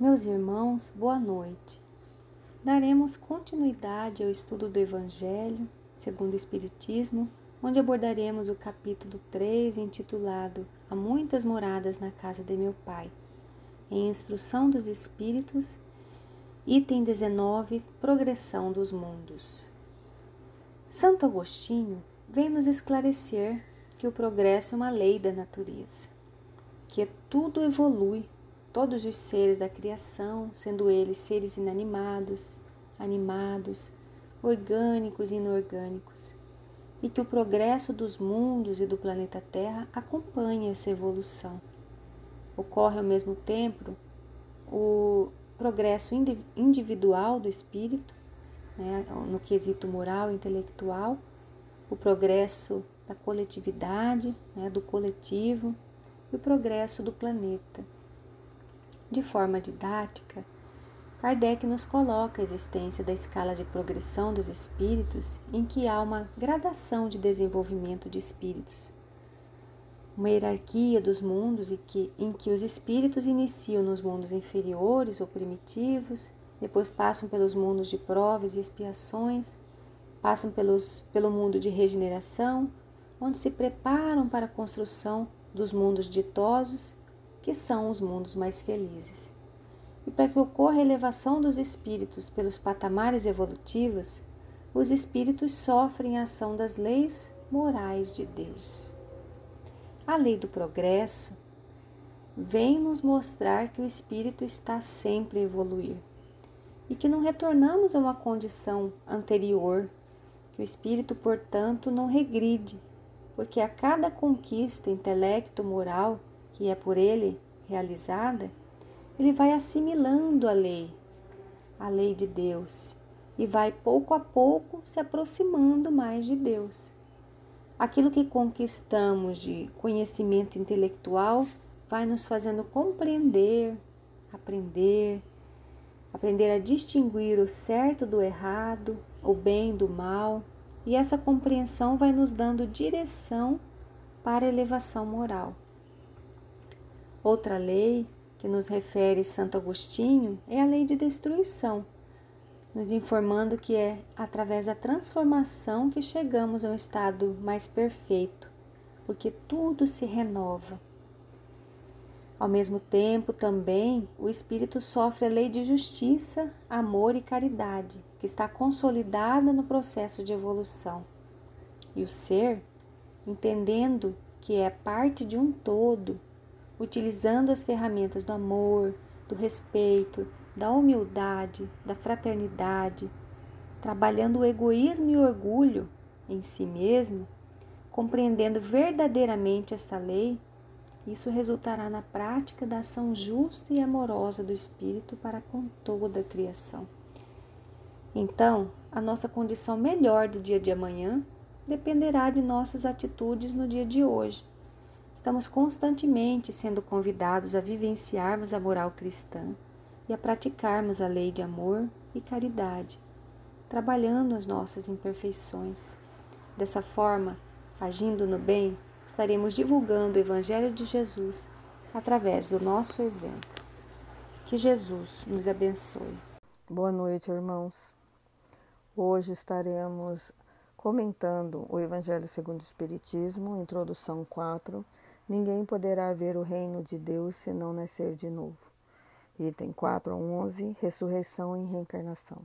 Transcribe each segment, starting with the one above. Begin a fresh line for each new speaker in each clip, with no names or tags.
Meus irmãos, boa noite. Daremos continuidade ao estudo do Evangelho segundo o Espiritismo, onde abordaremos o capítulo 3, intitulado Há muitas moradas na casa de meu Pai, em Instrução dos Espíritos, item 19, Progressão dos Mundos. Santo Agostinho vem nos esclarecer que o progresso é uma lei da natureza, que tudo evolui todos os seres da criação, sendo eles seres inanimados, animados, orgânicos e inorgânicos, e que o progresso dos mundos e do planeta Terra acompanha essa evolução. Ocorre ao mesmo tempo o progresso individual do espírito, né, no quesito moral e intelectual, o progresso da coletividade, né, do coletivo, e o progresso do planeta. De forma didática, Kardec nos coloca a existência da escala de progressão dos espíritos, em que há uma gradação de desenvolvimento de espíritos. Uma hierarquia dos mundos em que, em que os espíritos iniciam nos mundos inferiores ou primitivos, depois passam pelos mundos de provas e expiações, passam pelos, pelo mundo de regeneração, onde se preparam para a construção dos mundos ditosos que são os mundos mais felizes. E para que ocorra a elevação dos espíritos pelos patamares evolutivos, os espíritos sofrem a ação das leis morais de Deus. A lei do progresso vem nos mostrar que o espírito está sempre a evoluir e que não retornamos a uma condição anterior, que o espírito, portanto, não regride, porque a cada conquista intelecto-moral que é por ele realizada, ele vai assimilando a lei, a lei de Deus, e vai pouco a pouco se aproximando mais de Deus. Aquilo que conquistamos de conhecimento intelectual vai nos fazendo compreender, aprender, aprender a distinguir o certo do errado, o bem do mal, e essa compreensão vai nos dando direção para a elevação moral. Outra lei que nos refere Santo Agostinho é a lei de destruição, nos informando que é através da transformação que chegamos a um estado mais perfeito, porque tudo se renova. Ao mesmo tempo, também, o espírito sofre a lei de justiça, amor e caridade, que está consolidada no processo de evolução. E o ser, entendendo que é parte de um todo, utilizando as ferramentas do amor, do respeito, da humildade, da fraternidade, trabalhando o egoísmo e o orgulho em si mesmo, compreendendo verdadeiramente esta lei, isso resultará na prática da ação justa e amorosa do Espírito para com toda a criação. Então, a nossa condição melhor do dia de amanhã dependerá de nossas atitudes no dia de hoje Estamos constantemente sendo convidados a vivenciarmos a moral cristã e a praticarmos a lei de amor e caridade, trabalhando as nossas imperfeições. Dessa forma, agindo no bem, estaremos divulgando o Evangelho de Jesus através do nosso exemplo. Que Jesus nos abençoe.
Boa noite, irmãos. Hoje estaremos comentando o Evangelho segundo o Espiritismo, introdução 4 Ninguém poderá ver o reino de Deus se não nascer de novo. Item 4 a 11, Ressurreição e Reencarnação.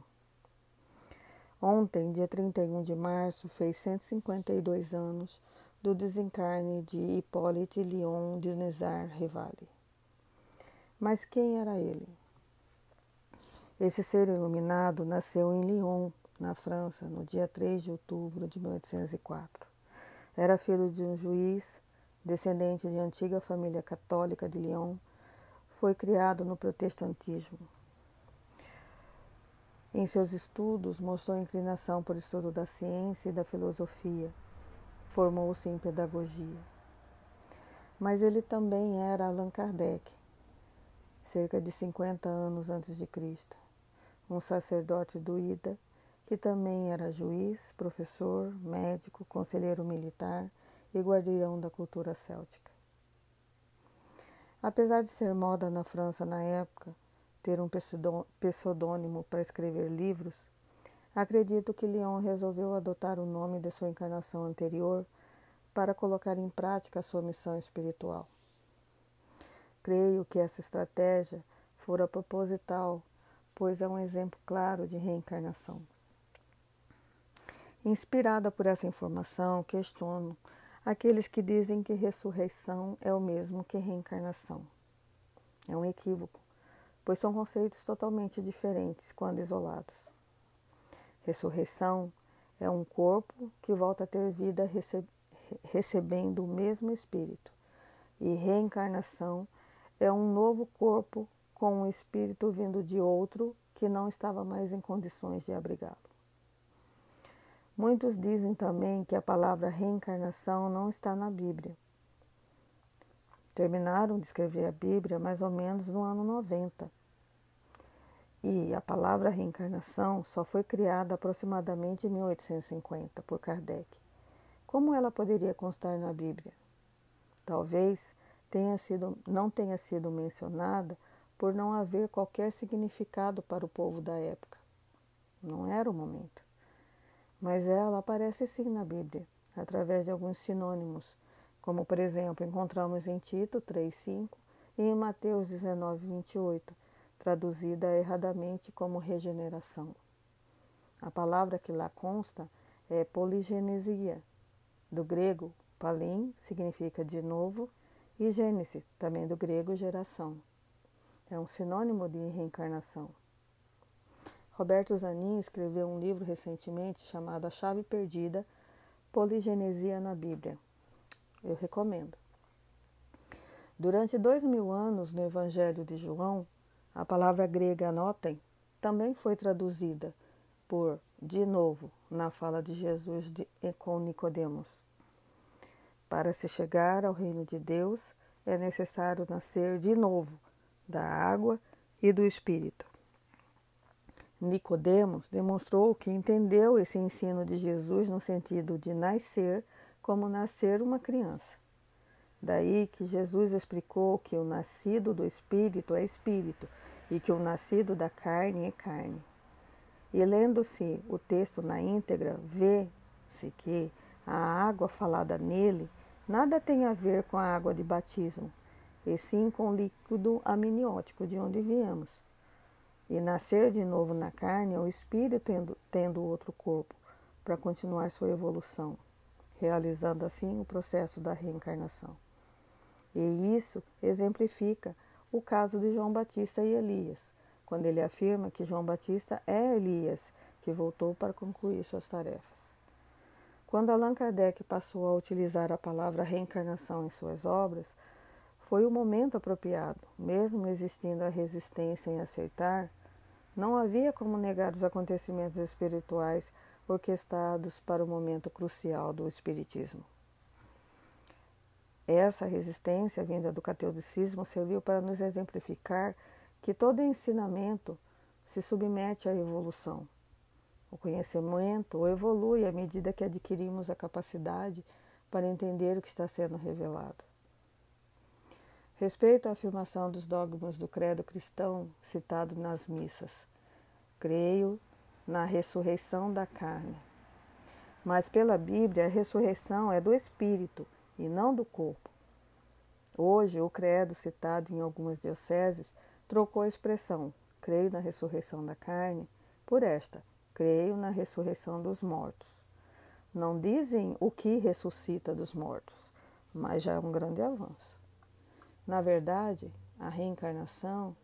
Ontem, dia 31 de março, fez 152 anos do desencarne de Hippolyte Lyon Desnezar Rivali. Mas quem era ele? Esse ser iluminado nasceu em Lyon, na França, no dia 3 de outubro de 1804. Era filho de um juiz descendente de antiga família católica de Lyon, foi criado no protestantismo. Em seus estudos, mostrou inclinação por estudo da ciência e da filosofia. Formou-se em pedagogia. Mas ele também era Allan Kardec, cerca de 50 anos antes de Cristo, um sacerdote do Ida, que também era juiz, professor, médico, conselheiro militar e guardião da cultura céltica. Apesar de ser moda na França na época, ter um pseudônimo para escrever livros, acredito que Leon resolveu adotar o nome de sua encarnação anterior para colocar em prática sua missão espiritual. Creio que essa estratégia fora proposital, pois é um exemplo claro de reencarnação. Inspirada por essa informação, questiono aqueles que dizem que ressurreição é o mesmo que reencarnação. É um equívoco, pois são conceitos totalmente diferentes quando isolados. Ressurreição é um corpo que volta a ter vida recebendo o mesmo espírito, e reencarnação é um novo corpo com um espírito vindo de outro que não estava mais em condições de abrigá-lo. Muitos dizem também que a palavra reencarnação não está na Bíblia. Terminaram de escrever a Bíblia mais ou menos no ano 90. E a palavra reencarnação só foi criada aproximadamente em 1850 por Kardec. Como ela poderia constar na Bíblia? Talvez tenha sido, não tenha sido mencionada por não haver qualquer significado para o povo da época. Não era o momento. Mas ela aparece sim na Bíblia, através de alguns sinônimos, como por exemplo encontramos em Tito 3,5 e em Mateus 19,28, traduzida erradamente como regeneração. A palavra que lá consta é poligenesia, do grego palim, significa de novo, e gênese, também do grego geração. É um sinônimo de reencarnação. Roberto Zanin escreveu um livro recentemente chamado A Chave Perdida, Poligenesia na Bíblia. Eu recomendo. Durante dois mil anos no Evangelho de João, a palavra grega anotem também foi traduzida por de novo na fala de Jesus de, com Nicodemos. Para se chegar ao reino de Deus, é necessário nascer de novo da água e do espírito. Nicodemos demonstrou que entendeu esse ensino de Jesus no sentido de nascer como nascer uma criança. Daí que Jesus explicou que o nascido do espírito é espírito e que o nascido da carne é carne. E lendo-se o texto na íntegra, vê-se que a água falada nele nada tem a ver com a água de batismo, e sim com o líquido amniótico de onde viemos. E nascer de novo na carne é o espírito tendo, tendo outro corpo para continuar sua evolução, realizando assim o processo da reencarnação. E isso exemplifica o caso de João Batista e Elias, quando ele afirma que João Batista é Elias, que voltou para concluir suas tarefas. Quando Allan Kardec passou a utilizar a palavra reencarnação em suas obras, foi o momento apropriado, mesmo existindo a resistência em aceitar, não havia como negar os acontecimentos espirituais orquestrados para o momento crucial do Espiritismo. Essa resistência vinda do catolicismo serviu para nos exemplificar que todo ensinamento se submete à evolução, o conhecimento evolui à medida que adquirimos a capacidade para entender o que está sendo revelado. Respeito à afirmação dos dogmas do credo cristão citado nas missas. Creio na ressurreição da carne. Mas pela Bíblia, a ressurreição é do espírito e não do corpo. Hoje, o credo citado em algumas dioceses trocou a expressão creio na ressurreição da carne por esta creio na ressurreição dos mortos. Não dizem o que ressuscita dos mortos, mas já é um grande avanço. Na verdade, a reencarnação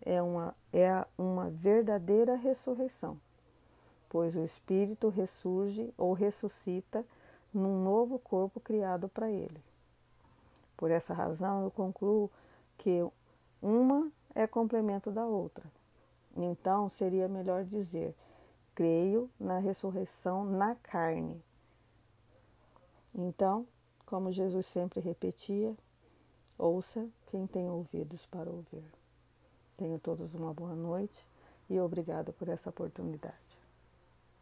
é uma, é uma verdadeira ressurreição, pois o espírito ressurge ou ressuscita num novo corpo criado para ele. Por essa razão, eu concluo que uma é complemento da outra. Então, seria melhor dizer creio na ressurreição na carne. Então, como Jesus sempre repetia, ouça quem tem ouvidos para ouvir. Tenham todos uma boa noite e obrigado por essa oportunidade.